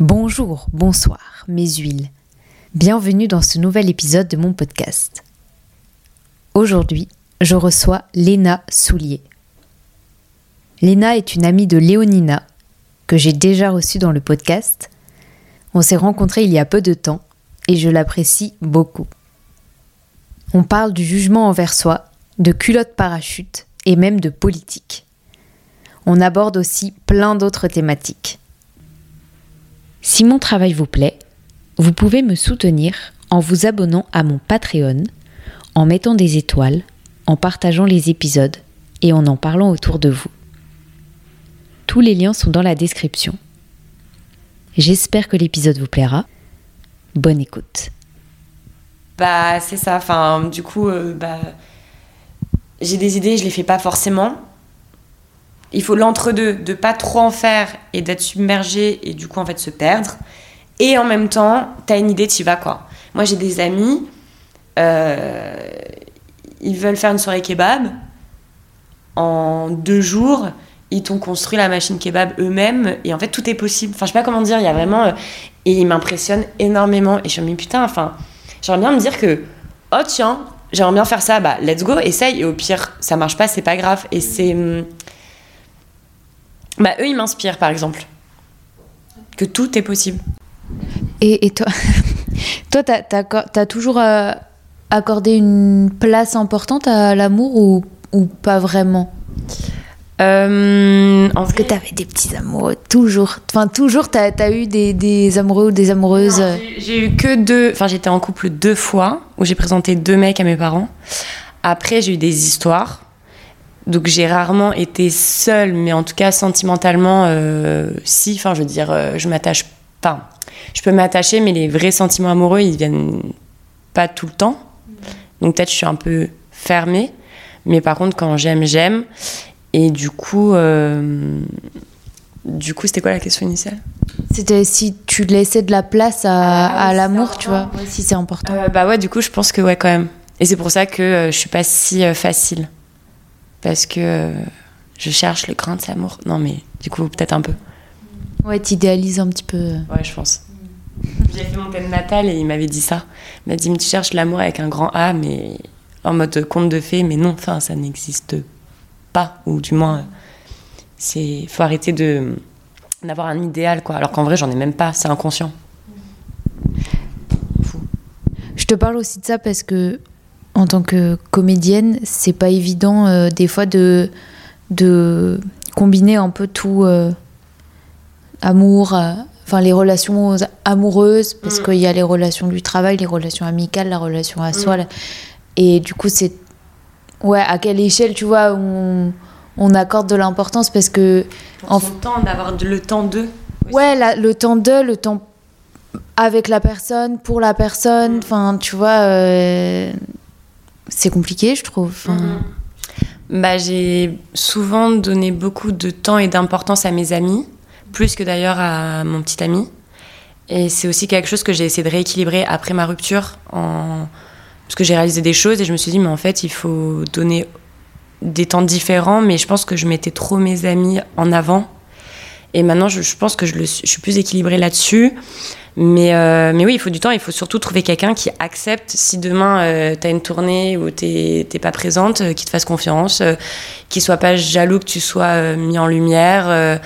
Bonjour, bonsoir, mes huiles. Bienvenue dans ce nouvel épisode de mon podcast. Aujourd'hui, je reçois Léna Soulier. Léna est une amie de Léonina, que j'ai déjà reçue dans le podcast. On s'est rencontrés il y a peu de temps et je l'apprécie beaucoup. On parle du jugement envers soi, de culotte parachute et même de politique. On aborde aussi plein d'autres thématiques. Si mon travail vous plaît, vous pouvez me soutenir en vous abonnant à mon Patreon, en mettant des étoiles, en partageant les épisodes et en en parlant autour de vous. Tous les liens sont dans la description. J'espère que l'épisode vous plaira. Bonne écoute. Bah c'est ça, enfin du coup euh, bah, j'ai des idées, je les fais pas forcément. Il faut l'entre-deux, de pas trop en faire et d'être submergé et du coup en fait se perdre. Et en même temps, t'as une idée, tu vas quoi. Moi j'ai des amis, euh, ils veulent faire une soirée kebab. En deux jours, ils t'ont construit la machine kebab eux-mêmes et en fait tout est possible. Enfin je sais pas comment dire, il y a vraiment... euh, et ils m'impressionnent énormément et je me dis putain, enfin j'aimerais bien me dire que oh tiens, j'aimerais bien faire ça, bah let's go, essaye et au pire ça marche pas, c'est pas grave. Et c'est... hum, Bah eux ils m'inspirent par exemple. Que tout est possible. Et, et toi, toi, t'as, t'as toujours euh, accordé une place importante à l'amour ou, ou pas vraiment? Euh, en Parce que t'avais des petits amoureux, toujours. Enfin, toujours, t'as as eu des, des amoureux ou des amoureuses. euh, J'ai eu que deux. Enfin, j'étais en couple deux fois où j'ai présenté deux mecs à mes parents. Après, j'ai eu des histoires. Donc, j'ai rarement été seule, mais en tout cas, sentimentalement, euh, si. Enfin, je veux dire, euh, je m'attache pas. Je peux m'attacher, mais les vrais sentiments amoureux, ils viennent pas tout le temps. Donc, peut-être, je suis un peu fermée. Mais par contre, quand j'aime, j'aime. Et du coup. euh, Du coup, c'était quoi la question initiale? C'était si tu laissais de la place à, Ah à l'amour, tu vois. Ouais, si c'est important. Euh, bah ouais, du coup, je pense que ouais, quand même. Et c'est pour ça que euh, je suis pas si facile. Parce que euh, je cherche le grain de cet amour. Non, mais du coup, peut-être un peu. Ouais, t'idéalises un petit peu. Ouais, je pense. J'ai fait mon thème natal et il m'avait dit ça. Il m'a dit, mais tu cherches l'amour avec un grand A, mais en mode conte de fées. Mais non, enfin, ça n'existe pas. Ou du moins, c'est faut arrêter de d'avoir un idéal, quoi. Alors qu'en vrai, j'en ai même pas. C'est inconscient. Je te parle aussi de ça parce que, en tant que comédienne, c'est pas évident euh, des fois de, de combiner un peu tout euh, amour, euh, enfin les relations amoureuses, parce Mm. qu'il y a les relations du travail, les relations amicales, la relation à soi. Mm. là. Et du coup, c'est. Ouais, à quelle échelle, tu vois, on, on accorde de l'importance parce que. Pour En son temps, d'avoir le temps d'eux. Ouais, la- le temps de, le temps avec la personne, pour la personne, enfin, tu vois, c'est compliqué, je trouve. Enfin, Bah, j'ai souvent donné beaucoup de temps et d'importance à mes amis, plus que d'ailleurs à mon petit ami. Et c'est aussi quelque chose que j'ai essayé de rééquilibrer après ma rupture, en... parce que j'ai réalisé des choses et je me suis dit, mais en fait, il faut donner des temps différents, mais je pense que je mettais trop mes amis en avant. Et maintenant, je, je pense que je, le je suis plus équilibrée là-dessus. Mais, euh, mais oui, il faut du temps. Il faut surtout trouver quelqu'un qui accepte si demain tu as une tournée où t'es t'es pas présente, euh, qui te fasse confiance, euh, qui soit pas jaloux que tu sois euh, mis en lumière euh,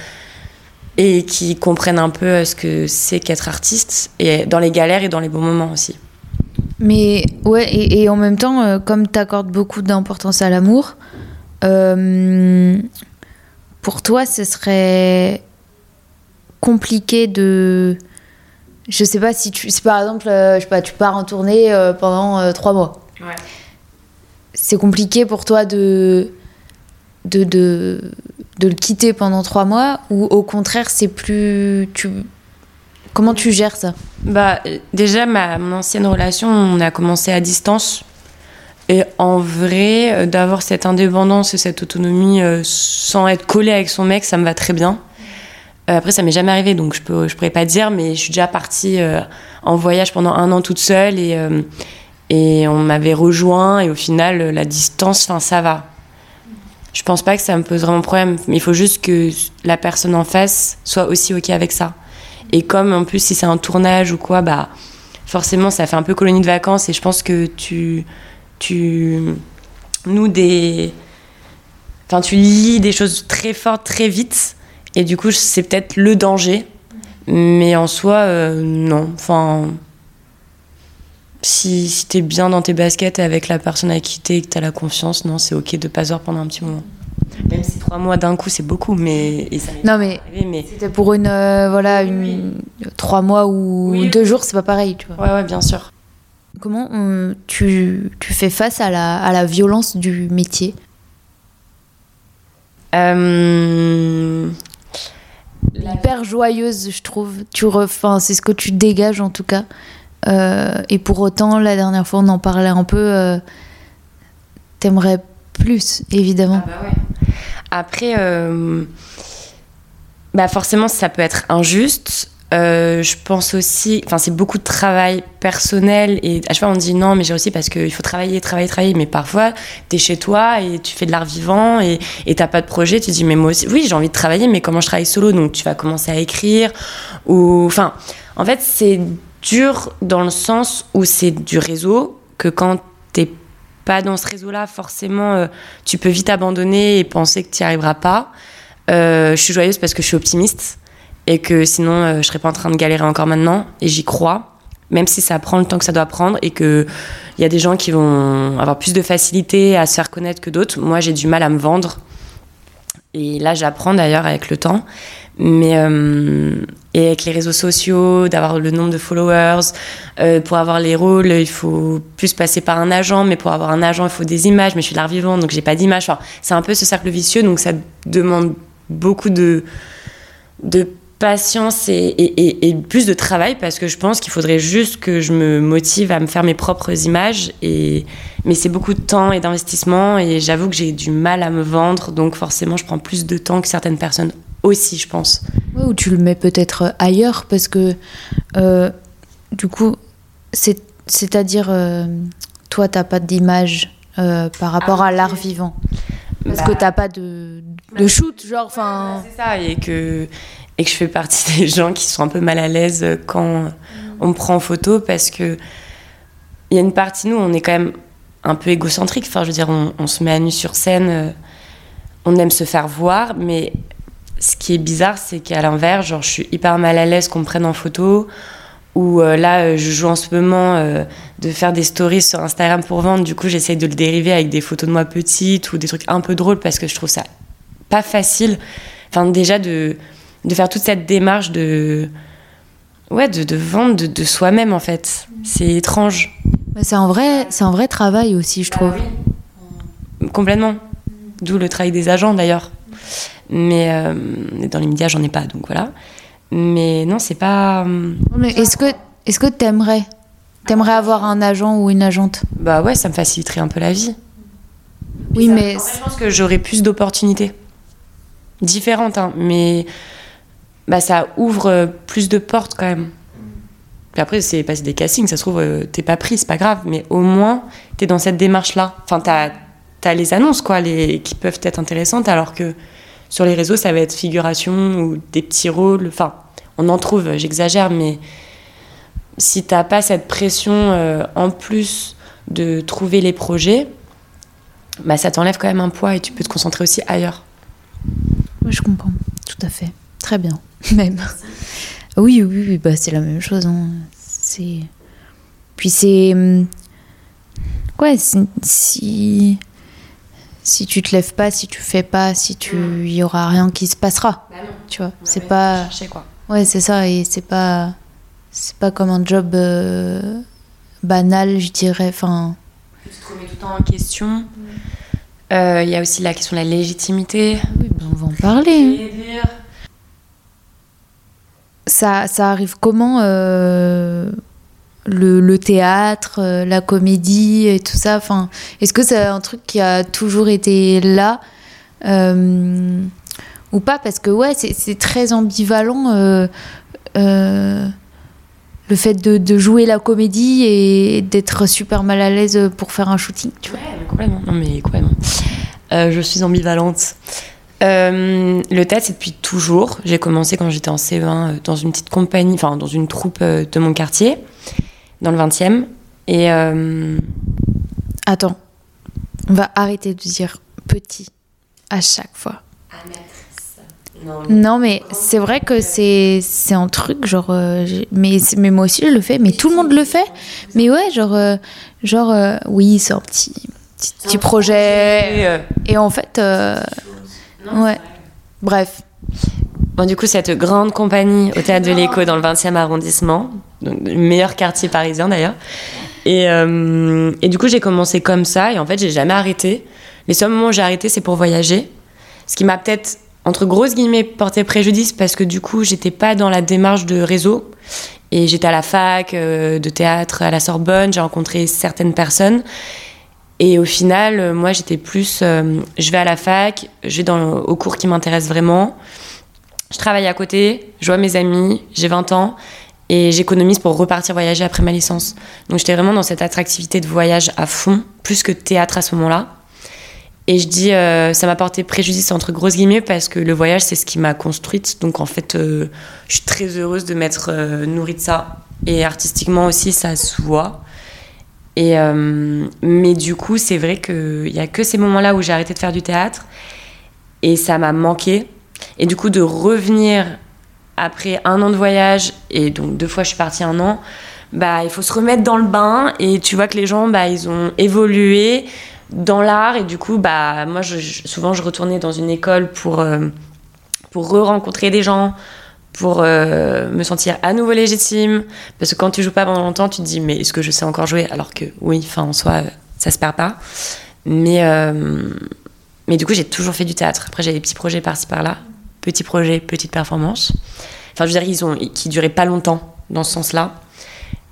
et qui comprenne un peu euh, ce que c'est qu'être artiste et dans les galères et dans les bons moments aussi. Mais ouais, et, et en même temps, euh, comme tu accordes beaucoup d'importance à l'amour, euh, pour toi, ce serait compliqué de. Je sais pas si tu. Si par exemple, euh, je sais pas, tu pars en tournée euh, pendant euh, trois mois. Ouais. C'est compliqué pour toi de. De, de, de le quitter pendant trois mois ou au contraire c'est plus tu comment tu gères ça? Bah, déjà, ma, mon ancienne relation, on a commencé à distance. Et en vrai, d'avoir cette indépendance et cette autonomie euh, sans être collée avec son mec, ça me va très bien. Euh, après, ça m'est jamais arrivé, donc je peux, je pourrais pas dire, mais je suis déjà partie euh, en voyage pendant un an toute seule et, euh, et on m'avait rejoint et au final, la distance, enfin, ça va. Je pense pas que ça me pose vraiment problème, mais il faut juste que la personne en face soit aussi ok avec ça. Et comme en plus, si c'est un tournage ou quoi, bah forcément, ça fait un peu colonie de vacances. Et je pense que tu, tu nous des, enfin, tu lis des choses très fortes très vite. Et du coup, c'est peut-être le danger. Mais en soi, euh, non. Enfin, si, si t'es bien dans tes baskets avec la personne avec qui t'es et que t'as la confiance, non, c'est ok de pas voir pendant un petit moment. Même si trois mois d'un coup, c'est beaucoup, mais. et ça m'est Non, mais c'était pour une. euh, voilà, une. Trois mois ou Oui, deux jours, c'est pas pareil, tu vois. Ouais, ouais, bien sûr. Comment on- tu, tu fais face à la, à la violence du métier? Euh, Hyper joyeuse, je trouve. Tu enfin, c'est ce que tu dégages en tout cas. Euh, et pour autant, la dernière fois, on en parlait un peu. euh, T'aimerais plus, évidemment. Ah bah ouais. Après, euh, bah forcément, ça peut être injuste. Euh, je pense aussi, enfin, c'est beaucoup de travail personnel et à chaque fois on dit non, mais j'ai aussi parce qu'il faut travailler, travailler, travailler. Mais parfois, t'es chez toi et tu fais de l'art vivant et t'as pas de projet. Tu dis mais moi aussi, oui, j'ai envie de travailler, mais comment je travaille solo? Donc tu vas commencer à écrire ou, enfin, en fait, c'est dur dans le sens où c'est du réseau que quand t'es pas dans ce réseau-là, forcément, euh, tu peux vite abandonner et penser que tu n'y arriveras pas. Euh, je suis joyeuse parce que je suis optimiste et que sinon, euh, je serais pas en train de galérer encore maintenant. Et j'y crois, même si ça prend le temps que ça doit prendre et qu'il y a des gens qui vont avoir plus de facilité à se faire connaître que d'autres. Moi, j'ai du mal à me vendre. Et là, j'apprends d'ailleurs avec le temps. Mais euh, et avec les réseaux sociaux, d'avoir le nombre de followers, euh, pour avoir les rôles, il faut plus passer par un agent, mais pour avoir un agent, il faut des images. Mais je suis l'art vivant, donc j'ai pas d'images. Enfin, c'est un peu ce cercle vicieux, donc ça demande beaucoup de, de patience et, et- et- et plus de travail parce que je pense qu'il faudrait juste que je me motive à me faire mes propres images. Et, mais c'est beaucoup de temps et d'investissement et j'avoue que j'ai du mal à me vendre, donc forcément je prends plus de temps que certaines personnes aussi, je pense. Ouais, ou tu le mets peut-être ailleurs parce que euh, du coup, c'est- c'est-à-dire, euh, toi, t'as pas d'image euh, par rapport Ah, à l'art vivant. Parce Bah, que t'as pas de, de shoot, genre, enfin. C'est ça, et que, et que je fais partie des gens qui sont un peu mal à l'aise quand on me prend en photo parce que il y a une partie nous, on est quand même un peu égocentrique. Enfin, je veux dire, on, se met à nu sur scène, euh, on aime se faire voir, mais ce qui est bizarre, c'est qu'à l'inverse, genre, je suis hyper mal à l'aise qu'on me prenne en photo. Ou euh, là, euh, je joue en ce moment de faire des stories sur Instagram pour vendre. Du coup, j'essaye de le dériver avec des photos de moi petite ou des trucs un peu drôles parce que je trouve ça pas facile. Enfin, déjà de, de faire toute cette démarche de. Ouais, de, de vendre de, de soi-même en fait. C'est étrange. C'est un, vrai- c'est un vrai travail aussi, je trouve. Complètement. D'où le travail des agents d'ailleurs. Mais euh, dans les médias, j'en ai pas, donc voilà. Mais non, c'est pas. Mais est-ce que est-ce que t'aimerais t'aimerais avoir un agent ou une agente? Bah ouais, ça me faciliterait un peu la vie. Oui, Ça- mais en fait, je pense que j'aurais plus d'opportunités. Différentes, hein, mais bah, ça ouvre euh, plus de portes quand même. Puis après, c'est passer des castings, ça se trouve, euh, t'es pas pris, c'est pas grave, mais au moins, t'es dans cette démarche-là. Enfin, t'as as les annonces, quoi, les, qui peuvent être intéressantes, alors que sur les réseaux, ça va être figuration ou des petits rôles. Enfin, on en trouve, j'exagère, mais si t'as pas cette pression euh, en plus de trouver les projets, bah, ça t'enlève quand même un poids et tu peux te concentrer aussi ailleurs. Oui, je comprends, tout à fait. Très bien, même. Oui, oui, oui, bah, c'est la même chose. hein. C'est... Puis c'est... hum, Ouais, c'est- si... Si tu te lèves pas, si tu fais pas, si tu... Il y aura rien qui se passera, tu vois. c'est pas... Chercher, quoi. Ouais, c'est ça, et c'est pas... C'est pas comme un job euh, banal, je dirais, enfin... Tu te remets tout le temps en question. Euh, Il y a aussi la question de la légitimité. Oui, ben, on va en parler. hein. Ça, ça arrive comment euh, le, théâtre, euh, la comédie et tout ça? Enfin, Est-ce que c'est un truc qui a toujours été là euh, ou pas? Parce que ouais, c'est très ambivalent le fait de, jouer la comédie et d'être super mal à l'aise pour faire un shooting. Tu vois. Ouais. Non, mais complètement. Je suis ambivalente. Euh, le théâtre, c'est depuis toujours. J'ai commencé quand j'étais en CE1 euh, dans une petite compagnie, enfin dans une troupe euh, de mon quartier, dans le 20e. Et. Attends, on va arrêter de dire petit à chaque fois. Non, mais c'est vrai que c'est c'est un truc genre mais mais moi aussi je le fais mais tout le monde le fait mais ouais genre genre oui c'est un petit petit, projet, et en fait ouais. Bref. Bon, du coup, cette grande compagnie au théâtre de l'Écho dans le 20e arrondissement, le meilleur quartier parisien d'ailleurs. Et, euh, et, du coup, j'ai commencé comme ça et en fait, j'ai jamais arrêté. Les seuls moments où j'ai arrêté, c'est pour voyager. Ce qui m'a peut-être, entre grosses guillemets, porté préjudice parce que du coup, j'étais pas dans la démarche de réseau. Et j'étais à la fac euh, de théâtre à la Sorbonne, j'ai rencontré certaines personnes. Et au final, euh, moi, j'étais plus, euh, je vais à la fac, je vais dans, au cours qui m'intéresse vraiment. Je travaille à côté, je vois mes amis, j'ai 20 ans et j'économise pour repartir voyager après ma licence. Donc j'étais vraiment dans cette attractivité de voyage à fond, plus que théâtre à ce moment-là. Et je dis, euh, ça m'a porté préjudice entre grosses guillemets parce que le voyage, c'est ce qui m'a construite. Donc en fait, je suis très heureuse de m'être nourrie de ça. Et artistiquement aussi, ça se voit. Et, euh, mais du coup, c'est vrai qu'il n'y a que ces moments-là où j'ai arrêté de faire du théâtre. Et ça m'a manqué. Et du coup, de revenir après un an de voyage, et donc deux fois je suis partie un an, bah, il faut se remettre dans le bain. Et tu vois que les gens, bah, ils ont évolué dans l'art. Et du coup, bah, moi, souvent, je retournais dans une école pour, euh, pour re-rencontrer des gens, pour euh, me sentir à nouveau légitime. Parce que quand tu joues pas pendant longtemps, tu te dis, mais est-ce que je sais encore jouer? Alors que oui, enfin, en soi, ça se perd pas. Mais, euh, mais du coup, j'ai toujours fait du théâtre. Après, j'ai des petits projets par-ci par-là. Petits projets, petites performances. Enfin, je veux dire, ils ont, qui duraient pas longtemps dans ce sens-là.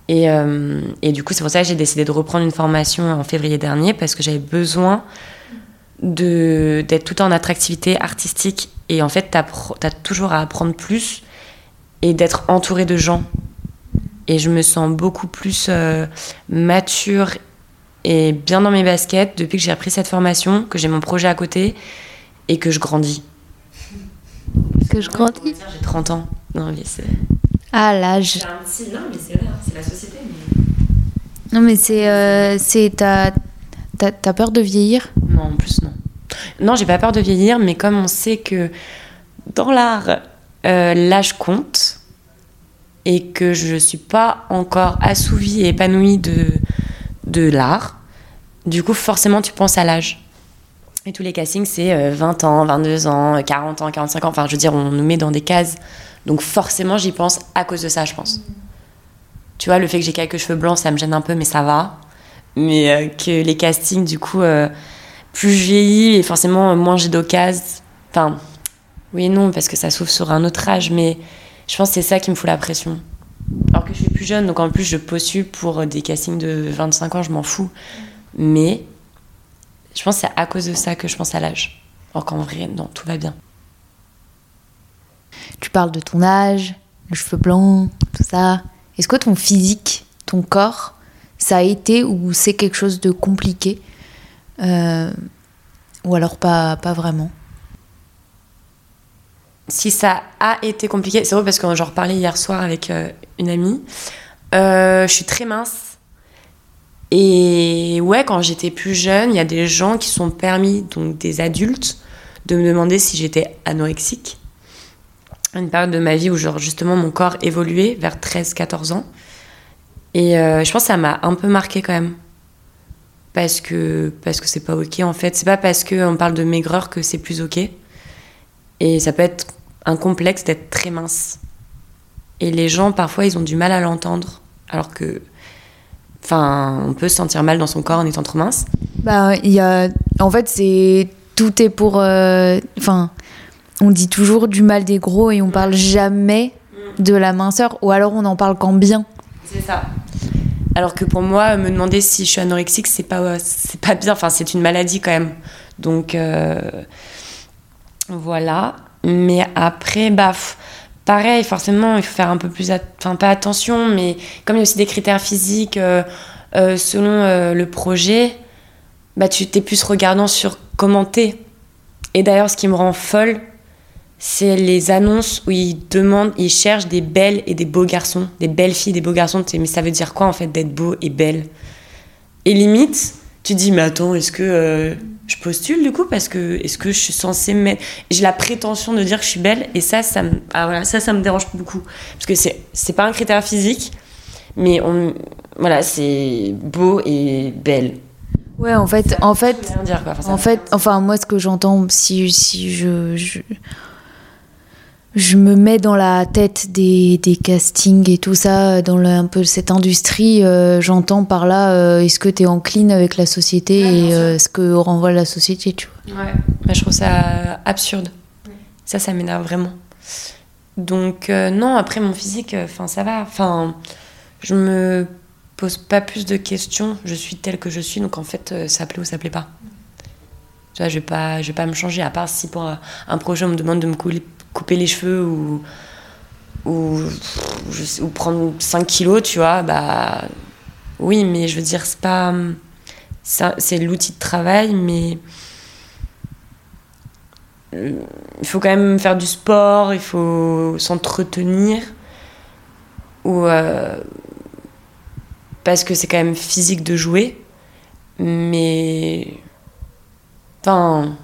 Et, euh, et, du coup, c'est pour ça que j'ai décidé de reprendre une formation en février dernier parce que j'avais besoin d'être tout en attractivité artistique. Et en fait, tu as, toujours à apprendre plus et d'être entourée de gens. Et je me sens beaucoup plus euh, mature et bien dans mes baskets depuis que j'ai repris cette formation, que j'ai mon projet à côté et que je grandis. Que je grandis J'ai 30 ans. Non, mais c'est. Ah, l'âge. Non, mais c'est vrai, hein, c'est la société. Non, mais c'est. Euh, c'est t'as, t'as peur de vieillir? Non, en plus, non. Non, j'ai pas peur de vieillir, mais comme on sait que dans l'art, euh, l'âge compte et que je ne suis pas encore assouvie et épanouie de, de l'art, du coup, forcément, tu penses à l'âge. Et tous les castings, c'est 20 euh, ans, 22 ans, 40 ans, 45 ans. Enfin, je veux dire, on nous met dans des cases. Donc, forcément, j'y pense à cause de ça, je pense. Tu vois, le fait que j'ai quelques cheveux blancs, ça me gêne un peu, mais ça va. Mais euh, que les castings, du coup, plus je vieillis et forcément moins j'ai d'occasion. Enfin, oui et non, parce que ça s'ouvre sur un autre âge, mais je pense que c'est ça qui me fout la pression. Alors que je suis plus jeune, donc en plus je postule pour des castings de 25 ans, je m'en fous. Mais je pense que c'est à cause de ça que je pense à l'âge. Alors qu'en vrai, non, tout va bien. Tu parles de ton âge, le cheveu blanc, tout ça. Est-ce que ton physique, ton corps, ça a été ou c'est quelque chose de compliqué euh, Ou alors pas, pas vraiment? Si ça a été compliqué, c'est vrai parce que j'en reparlais hier soir avec euh, une amie. Euh, je suis très mince. Et ouais, quand j'étais plus jeune, il y a des gens qui sont permis, donc des adultes, de me demander si j'étais anorexique. Une période de ma vie où genre, justement mon corps évoluait vers 13-14 ans. Et euh, je pense que ça m'a un peu marqué quand même. Parce que parce que c'est pas ok en fait. C'est pas parce qu'on parle de maigreur que c'est plus ok. Et ça peut être un complexe d'être très mince. Et les gens, parfois, ils ont du mal à l'entendre, alors que. Enfin, on peut se sentir mal dans son corps en étant trop mince. Bah, il y a. En fait, c'est. Tout est pour. Euh, enfin. On dit toujours du mal des gros et on parle jamais de la minceur, ou alors on en parle quand bien. C'est ça. Alors que pour moi, me demander si je suis anorexique, c'est pas, c'est pas bien. Enfin, c'est une maladie quand même. Donc, euh, voilà. Mais après, bah, pareil, forcément, il faut faire un peu plus, enfin pas attention, mais comme il y a aussi des critères physiques euh, euh, selon euh, le projet, bah tu t'es plus regardant sur comment t'es. Et d'ailleurs, ce qui me rend folle, c'est les annonces où ils demandent, ils cherchent des belles et des beaux garçons, des belles filles, des beaux garçons. Mais ça veut dire quoi en fait d'être beau et belle? Et limite, tu dis, mais attends, est-ce que je postule du coup Parce que est-ce que je suis censée mettre. J'ai la prétention de dire que je suis belle et ça, ça me, ah, voilà, ça, ça me dérange beaucoup. Parce que c'est, c'est pas un critère physique, mais on, voilà, c'est beau et belle. Ouais, en fait, en fait, en fait, enfin, moi, ce que j'entends, si, si je, je, je, me mets dans la tête des, des castings et tout ça, dans un peu cette industrie, euh, j'entends par là, euh, est-ce que tu es encline avec la société et euh, ce que renvoie la société, tu vois? Ouais, bah, je trouve ça absurde. Ça, ça m'énerve vraiment. Donc, non, après, mon physique, enfin, ça va. Enfin, je me pose pas plus de questions. Je suis telle que je suis, donc en fait, euh, ça plaît ou ça plaît pas. Tu vois, je vais pas, je vais pas me changer, à part si pour un projet on me demande de me couper les cheveux ou prendre 5 kilos, tu vois, bah oui, mais je veux dire, c'est pas. C'est l'outil de travail, mais. Il faut quand même faire du sport, il faut s'entretenir. Ou. Euh, parce que c'est quand même physique de jouer. Mais. Enfin.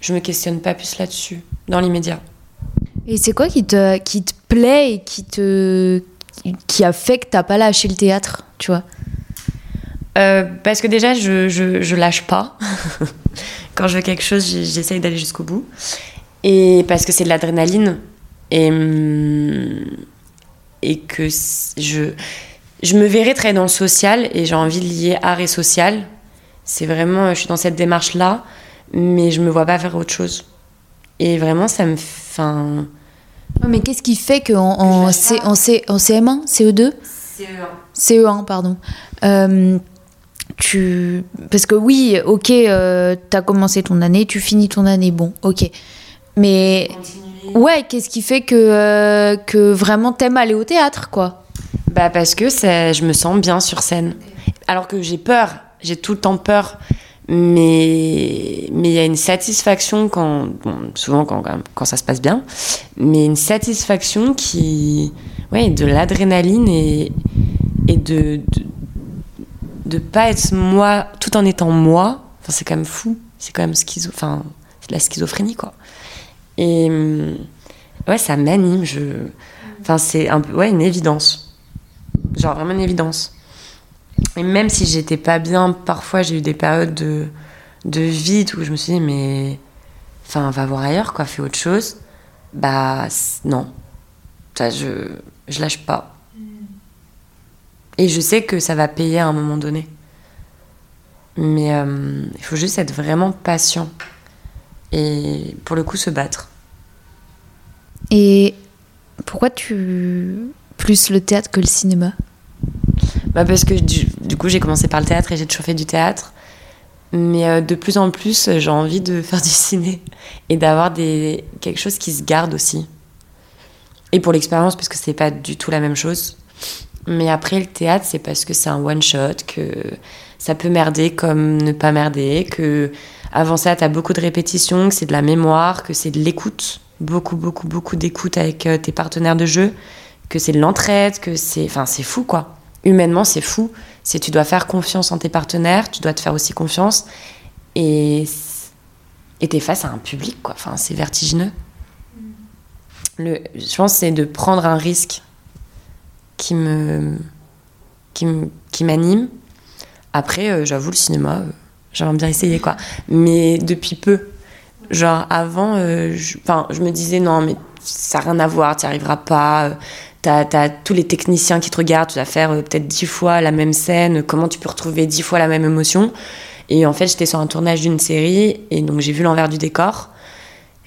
Je me questionne pas plus là-dessus, dans l'immédiat. Et c'est quoi qui te, qui te plaît et qui te. qui a fait que t'as pas lâché le théâtre, tu vois? Euh, parce que déjà, je, je, je lâche pas. Quand je veux quelque chose, j'essaye d'aller jusqu'au bout. Et parce que c'est de l'adrénaline. Et, hum, et que je, je me verrais très dans le social et j'ai envie de lier art et social. C'est vraiment, je suis dans cette démarche-là, mais je me vois pas faire autre chose. Et vraiment, ça me. Enfin. mais qu'est-ce qui fait qu'en en, C, en, C, en CM1, CE2 CE1. CE1, pardon. Euh, tu... Parce que oui, ok, euh, tu as commencé ton année, tu finis ton année, bon, ok. Mais. Ouais, qu'est-ce qui fait que, euh, que vraiment t'aimes aller au théâtre, quoi? Bah parce que je me sens bien sur scène. Alors que j'ai peur, j'ai tout le temps peur, mais mais il y a une satisfaction quand souvent quand, quand ça se passe bien, mais une satisfaction qui ouais de l'adrénaline et et de, de pas être moi tout en étant moi. Enfin c'est quand même fou, c'est quand même schizo, enfin c'est la schizophrénie quoi. Et ouais ça m'anime, je enfin c'est un peu ouais une évidence genre vraiment une évidence. Et même si j'étais pas bien, parfois j'ai eu des périodes de, de vide où je me suis dit, mais. Enfin, va voir ailleurs, quoi, fais autre chose. Bah, non. Ça, je, je lâche pas. Et je sais que ça va payer à un moment donné. Mais euh, il faut juste être vraiment patient. Et pour le coup, se battre. Et pourquoi tu plus le théâtre que le cinéma? Bah Parce que du, coup, j'ai commencé par le théâtre et j'ai toujours fait du théâtre. Mais euh, de plus en plus, j'ai envie de faire du ciné et d'avoir des... quelque chose qui se garde aussi. Et pour l'expérience, parce que c'est pas du tout la même chose. Mais après, le théâtre, c'est parce que c'est un one-shot, que ça peut merder comme ne pas merder, que avant ça, tu as beaucoup de répétitions, que c'est de la mémoire, que c'est de l'écoute. Beaucoup, beaucoup, beaucoup d'écoute avec euh, tes partenaires de jeu que c'est de l'entraide, que c'est. Enfin, c'est fou, quoi. Humainement, c'est fou. C'est tu dois faire confiance en tes partenaires, tu dois te faire aussi confiance. Et t'es face à un public, quoi. Enfin, c'est vertigineux. Je pense c'est de prendre un risque qui me qui m'anime. Après, euh, j'avoue, le cinéma, euh, j'aimerais bien essayer, quoi. Mais depuis peu. Genre, avant, euh, je, je me disais, non, mais ça n'a rien à voir, tu n'y arriveras pas tu as, tous les techniciens qui te regardent, tu vas faire euh, peut-être dix fois la même scène, comment tu peux retrouver dix fois la même émotion. Et en fait, j'étais sur un tournage d'une série, et donc j'ai vu l'envers du décor.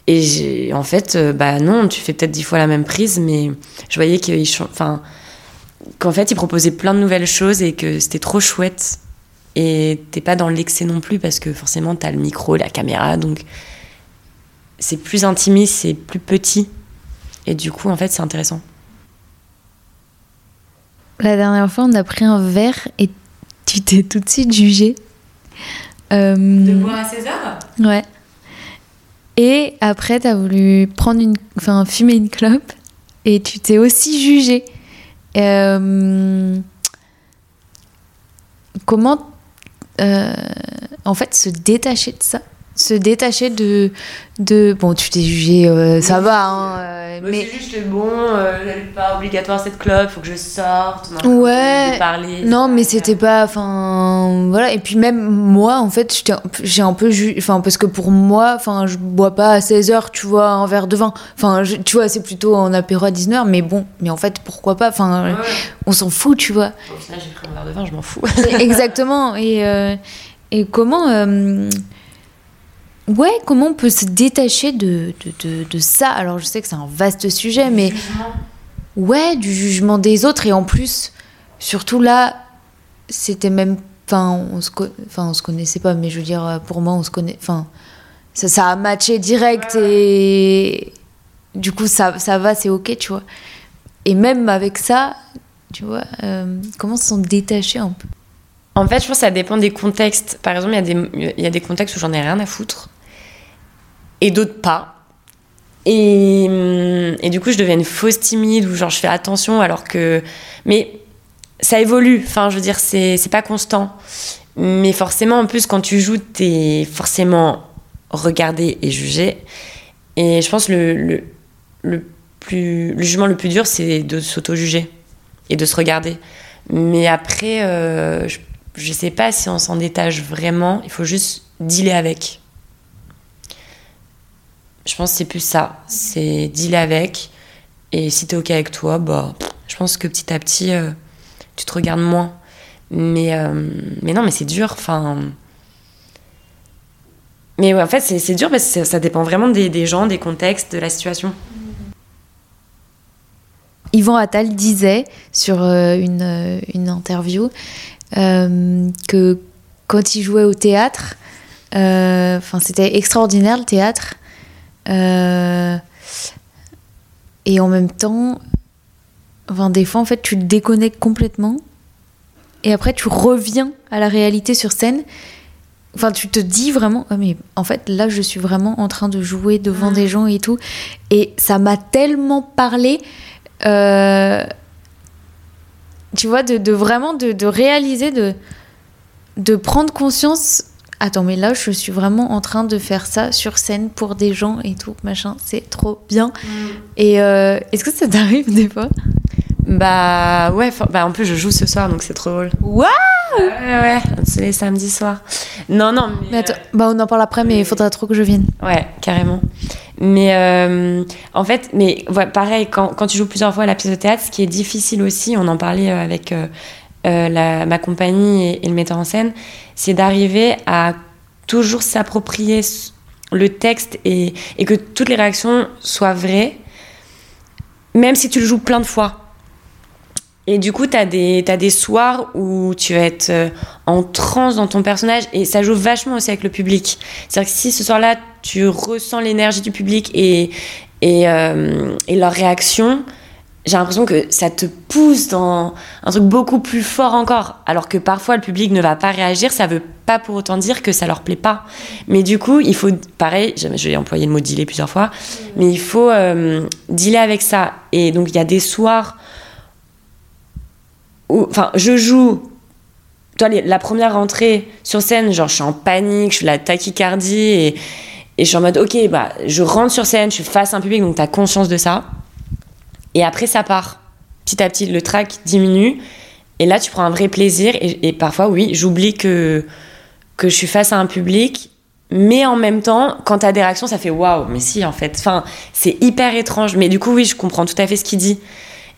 Et en fait, euh, bah non, tu fais peut-être dix fois la même prise, mais je voyais qu'ils, enfin, qu'en fait, ils proposaient plein de nouvelles choses et que c'était trop chouette. Et t'es pas dans l'excès non plus parce que forcément, tu as le micro, la caméra, donc c'est plus intimiste, c'est plus petit. Et du coup, en fait, c'est intéressant. La dernière fois, on a pris un verre et tu t'es tout de suite jugée. Euh, de boire à César? Ouais. Et après, tu as voulu prendre une, enfin, fumer une clope et tu t'es aussi jugé. Euh, comment, euh, en fait, se détacher de ça? Se détacher de de bon tu t'es jugé ça va hein, euh, mais mais j'étais bon euh, pas obligatoire cette club faut que je sorte on Ouais. de parler non mais c'était pas enfin voilà et puis même moi en fait j'étais un peu- j'ai un peu enfin parce que pour moi enfin je bois pas à 16 heures tu vois un verre de vin enfin tu vois c'est plutôt en apéro à 19 h mais bon mais en fait pourquoi pas? Enfin Ouais. on s'en fout tu vois au final j'ai pris un verre de vin je m'en fous Exactement. Et, euh, et comment. Ouais, comment on peut se détacher de, de, de, de ça? Alors, je sais que c'est un vaste sujet, mais. Ouais, du jugement des autres. Et en plus, surtout là, c'était même. Enfin, on se, enfin, on se connaissait pas, mais je veux dire, pour moi, on se connaît. Enfin, ça, ça a matché direct et. Du coup, ça, ça va, c'est ok, tu vois. Et même avec ça, tu vois, euh, comment s'en détacher un peu? En fait, je pense que ça dépend des contextes. Par exemple, il y, a des- il y a des contextes où j'en ai rien à foutre et d'autres pas. Et, hum, et du coup, je deviens une fausse timide ou genre je fais attention alors que. Mais ça évolue. Enfin, je veux dire, c'est c'est pas constant. Mais forcément, en plus, quand tu joues, t'es forcément regardé et jugé. Et je pense le, le, le, plus, le jugement le plus dur, c'est de s'auto-juger et de se regarder. Mais après, euh, je, je sais pas si on s'en détache vraiment. Il faut juste dealer avec. Je pense que c'est plus ça. C'est dealer avec. Et si t'es OK avec toi, bah, je pense que petit à petit, euh, tu te regardes moins. Mais, euh, mais non, mais c'est dur. Enfin. Mais en fait, c'est dur parce que ça, dépend vraiment des, gens, des contextes, de la situation. Yvan Attal disait sur euh, une, une interview que quand il jouait au théâtre, c'était extraordinaire le théâtre, euh, et en même temps, enfin des fois en fait tu te déconnectes complètement, et après tu reviens à la réalité sur scène. Enfin, tu te dis vraiment, ah, mais en fait, là, je suis vraiment en train de jouer devant des gens et tout. Et ça m'a tellement parlé. Euh, tu vois, de, de vraiment de, de réaliser, de, de prendre conscience. Attends, mais là, je suis vraiment en train de faire ça sur scène pour des gens et tout, machin. C'est trop bien. Et euh, est-ce que ça t'arrive des fois? Bah ouais, for- bah en plus je joue ce soir donc c'est trop drôle. Waouh Ouais ouais, c'est les samedis soirs. Non non mais, Mais attends, bah on en parle après, mais il faudra trop que je vienne. euh, ouais carrément. Mais euh, en fait, mais ouais, pareil quand, quand tu joues plusieurs fois à la pièce de théâtre, ce qui est difficile aussi, on en parlait euh, avec euh, la, ma compagnie et, le metteur en scène, c'est d'arriver à toujours s'approprier le texte et, que toutes les réactions soient vraies, même si tu le joues plein de fois. Et du coup, tu as des, t'as des soirs où tu vas être euh, en transe dans ton personnage et ça joue vachement aussi avec le public. C'est-à-dire que si ce soir-là, tu ressens l'énergie du public et, et, euh, et leur réaction, j'ai l'impression que ça te pousse dans un truc beaucoup plus fort encore. Alors que parfois, le public ne va pas réagir, ça veut pas pour autant dire que ça leur plaît pas. Mais du coup, il faut, pareil, je vais employer le mot dealer plusieurs fois, mais il faut euh, dealer avec ça. Et donc, il y a des soirs où, enfin, je joue. Toi, la première rentrée sur scène, genre, je suis en panique, je suis la tachycardie et, et je suis en mode, ok, bah, je rentre sur scène, je suis face à un public, donc tu as conscience de ça. Et après, ça part. Petit à petit, le track diminue. Et là, tu prends un vrai plaisir. Et, parfois, oui, j'oublie que, que je suis face à un public. Mais en même temps, quand t'as des réactions, ça fait waouh, mais si, en fait. Enfin, c'est hyper étrange. Mais du coup, oui, je comprends tout à fait ce qu'il dit.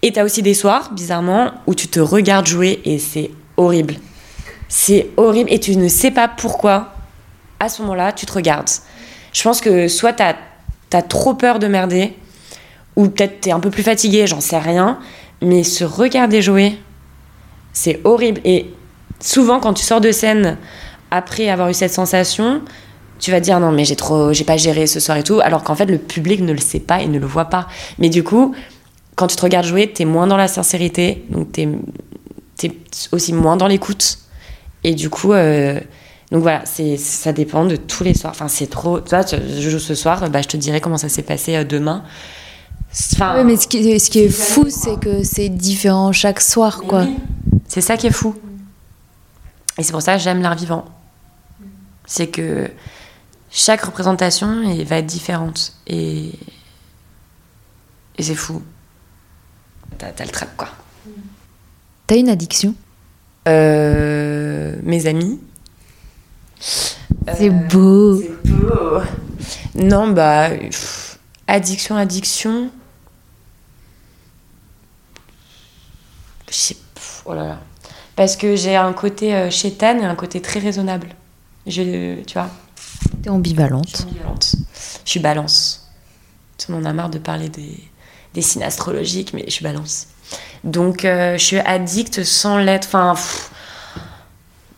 Et t'as aussi des soirs, bizarrement, où tu te regardes jouer et c'est horrible. C'est horrible et tu ne sais pas pourquoi, à ce moment-là, tu te regardes. Je pense que soit t'as as trop peur de merder, ou peut-être t'es un peu plus fatigué, j'en sais rien, mais se regarder jouer, c'est horrible. Et souvent, quand tu sors de scène après avoir eu cette sensation, tu vas dire non mais j'ai trop, j'ai pas géré ce soir et tout, alors qu'en fait le public ne le sait pas et ne le voit pas. Mais du coup, quand tu te regardes jouer, t'es moins dans la sincérité, donc t'es es aussi moins dans l'écoute, et du coup, euh, Donc voilà, c'est ça dépend de tous les soirs. Enfin, c'est trop. Tu vois, je joue ce soir, bah, je te dirai comment ça s'est passé euh, demain. Enfin, Ouais, mais ce qui, est- ce qui est C'est fou, c'est que c'est différent chaque soir, mais quoi. oui, C'est ça qui est fou. Et c'est pour ça que j'aime l'art vivant. C'est que chaque représentation elle va être différente. Et, et c'est fou. T'as t'as le trac, quoi. T'as une addiction? Euh, mes amis. C'est Euh, beau. C'est beau. Non, bah. pff, addiction, addiction. Je sais. Oh là là. Parce que j'ai un côté euh, chétane et un côté très raisonnable. Je, tu vois, T'es je suis ambivalente. ambivalente. Je suis balance. On en a marre de parler des, des signes astrologiques, mais je suis balance. Donc, euh, je suis addicte sans l'être. Enfin, pff,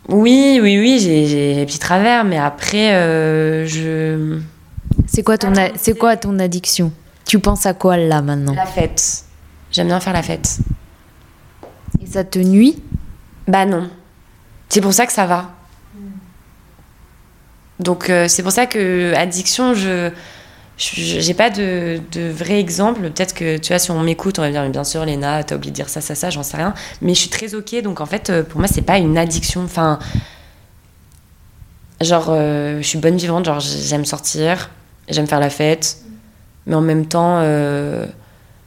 oui, oui, oui, j'ai des petits travers, mais après, euh, je. C'est quoi, ton c'est quoi ton addiction? Tu penses à quoi là maintenant? La fête. J'aime bien faire la fête. Ça te nuit? Bah non. C'est pour ça que ça va. Donc euh, c'est pour ça que addiction, je j'ai pas de, de vrai exemple. Peut-être que tu vois, si on m'écoute, on va me dire mais bien sûr, Léna, t'as oublié de dire ça, ça, ça, j'en sais rien. Mais je suis très ok. Donc en fait, euh, pour moi, c'est pas une addiction. Enfin, genre, euh, je suis bonne vivante. Genre, j'aime sortir, j'aime faire la fête, mais en même temps, euh,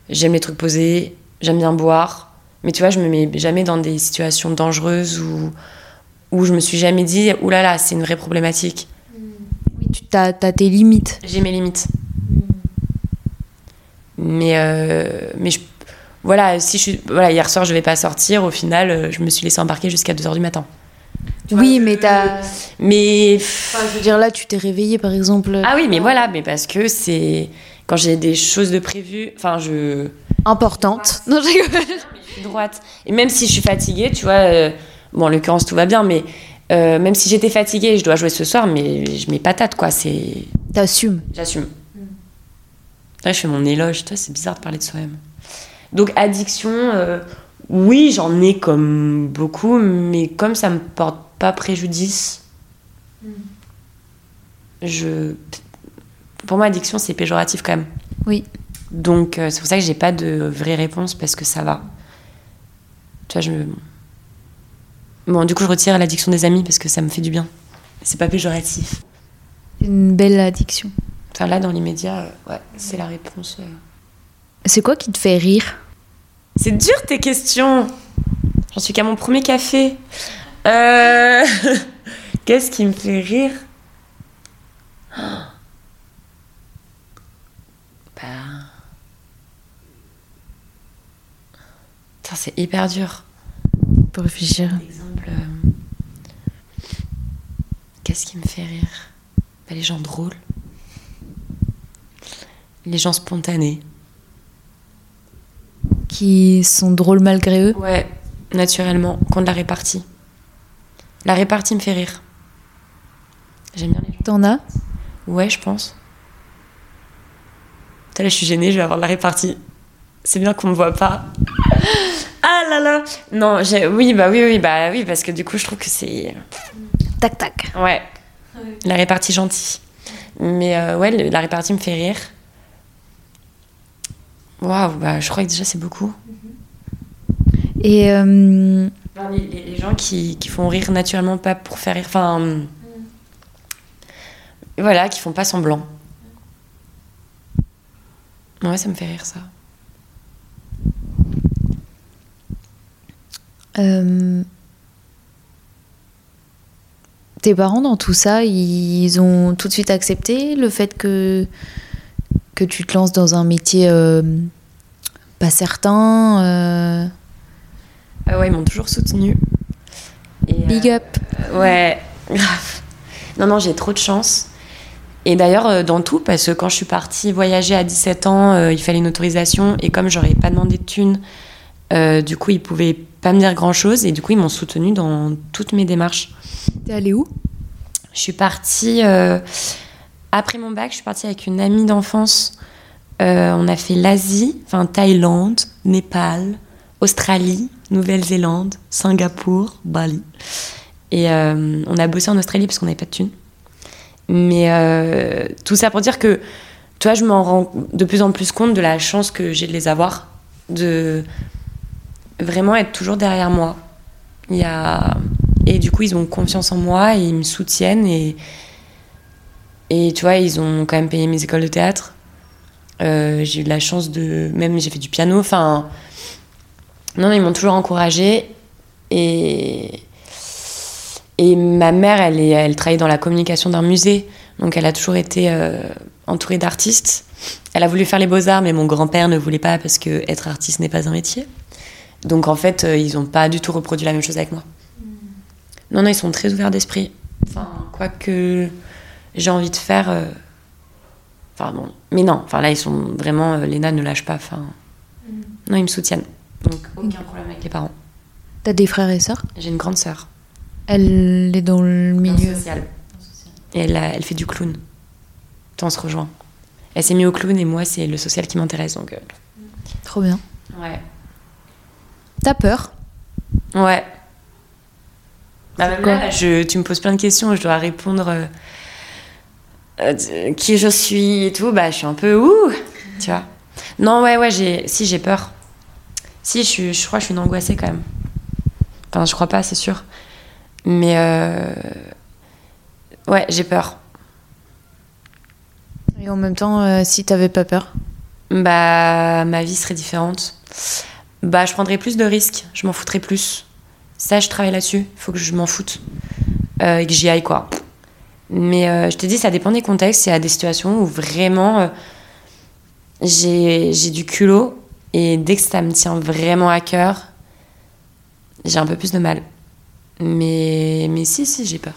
j'aime les trucs posés, j'aime bien boire. Mais tu vois, je me mets jamais dans des situations dangereuses où, où je me suis jamais dit, oulala, là là, c'est une vraie problématique. Oui, tu as, tes limites. J'ai mes limites. Mais, euh, mais je, voilà, si je suis, voilà, hier soir, je vais pas sortir. Au final, euh, je me suis laissée embarquer jusqu'à 2h du matin. Oui, mais t'as. Mais. Enfin, je veux dire, là, tu t'es réveillée, par exemple. Ah oui, mais voilà, mais parce que c'est. Quand j'ai des choses de prévues, enfin, je. Importante. Non, je rigole. Droite. Et même si je suis fatiguée, tu vois, euh, bon, en l'occurrence, tout va bien, mais euh, même si j'étais fatiguée, je dois jouer ce soir, mais je mets patate, quoi. C'est. T'assumes. J'assume. Je fais mon éloge, toi, c'est bizarre de parler de soi-même. Donc, addiction, euh, oui, j'en ai comme beaucoup, mais comme ça me porte pas préjudice, je. Pour moi, addiction, c'est péjoratif quand même. Oui. Donc, euh, c'est pour ça que j'ai pas de vraie réponse parce que ça va. Tu vois, je. Bon, du coup, je retire l'addiction des amis parce que ça me fait du bien. C'est pas péjoratif. Une belle addiction. Enfin, là, dans l'immédiat, euh, ouais, c'est la réponse. euh. C'est quoi qui te fait rire? C'est dur tes questions. J'en suis qu'à mon premier café. Euh, Qu'est-ce qui me fait rire? Bah. C'est hyper dur. Pour réfléchir. Par exemple, euh, qu'est-ce qui me fait rire? Bah, Les gens drôles. Les gens spontanés. Qui sont drôles malgré eux? Ouais, naturellement, qu'on de la répartie. La répartie me fait rire. J'aime bien les gens. T'en as? Ouais, je pense. Putain, là, je suis gênée, je vais avoir de la répartie. C'est bien qu'on me voit pas. Ah là là Non, j'ai... oui, bah oui, oui, bah oui, parce que du coup, je trouve que c'est... Tac, tac. Ouais. La répartie gentille. Mais euh, ouais, la répartie me fait rire. Waouh, bah je crois que déjà c'est beaucoup. Et euh, Les, les- les gens qui, qui font rire naturellement, pas pour faire rire. Enfin. hum, Voilà, qui font pas semblant. Ouais, ça me fait rire ça. Euh, tes parents, dans tout ça, ils ont tout de suite accepté le fait que, que tu te lances dans un métier euh, pas certain euh, Ah ouais, ils m'ont toujours soutenu. Euh, Big up. Ouais, grave. Non, non, j'ai trop de chance. Et d'ailleurs, dans tout, parce que quand je suis partie voyager à 17 ans, euh, il fallait une autorisation. Et comme j'aurais pas demandé de thunes, euh, du coup, ils pouvaient pas me dire grand chose. Et du coup, ils m'ont soutenue dans toutes mes démarches. T'es allée où? Je suis partie. euh, après mon bac, je suis partie avec une amie d'enfance. Euh, on a fait l'Asie, enfin Thaïlande, Népal, Australie, Nouvelle-Zélande, Singapour, Bali. Et on a bossé en Australie parce qu'on n'avait pas de thunes. Mais tout ça pour dire que, toi, je m'en rends de plus en plus compte de la chance que j'ai de les avoir. De vraiment être toujours derrière moi. Il y a... Et du coup, ils ont confiance en moi et ils me soutiennent. Et, et tu vois, ils ont quand même payé mes écoles de théâtre. Euh, j'ai eu de la chance de. Même j'ai fait du piano. Enfin. Non, ils m'ont toujours encouragée. Et. Et ma mère, elle, est, elle travaille dans la communication d'un musée. Donc elle a toujours été euh, entourée d'artistes. Elle a voulu faire les beaux-arts, mais mon grand-père ne voulait pas parce que être artiste n'est pas un métier. Donc en fait, euh, ils n'ont pas du tout reproduit la même chose avec moi. Non, non, ils sont très ouverts d'esprit. Enfin, quoi que j'ai envie de faire. Euh, enfin, bon. Mais non, enfin là, ils sont vraiment. Euh, Léna ne lâche pas. Enfin, non, ils me soutiennent. Donc aucun problème avec les parents. T'as des frères et sœurs? J'ai une grande sœur. Elle est dans le milieu social. Et elle, elle fait du clown. On se rejoint. Elle s'est mise au clown et moi, c'est le social qui m'intéresse. Donc. Trop bien. Ouais. T'as peur Ouais. Bah, même là, je, tu me poses plein de questions, je dois répondre euh, euh, qui je suis et tout. Bah, je suis un peu ouh, tu vois. Non, ouais, ouais, j'ai, si j'ai peur. Si, je, je crois que je suis une angoissée quand même. Enfin, je crois pas, c'est sûr. Mais euh, ouais, j'ai peur. Et en même temps, si t'avais pas peur? Bah, ma vie serait différente bah, je prendrais plus de risques, je m'en foutrais plus. Ça, je travaille là-dessus, il faut que je m'en foute euh, et que j'y aille, quoi. Mais euh, je te dis, ça dépend des contextes. Il y a des situations où vraiment euh, j'ai du culot et dès que ça me tient vraiment à cœur, j'ai un peu plus de mal. Mais, mais si, si, j'ai peur.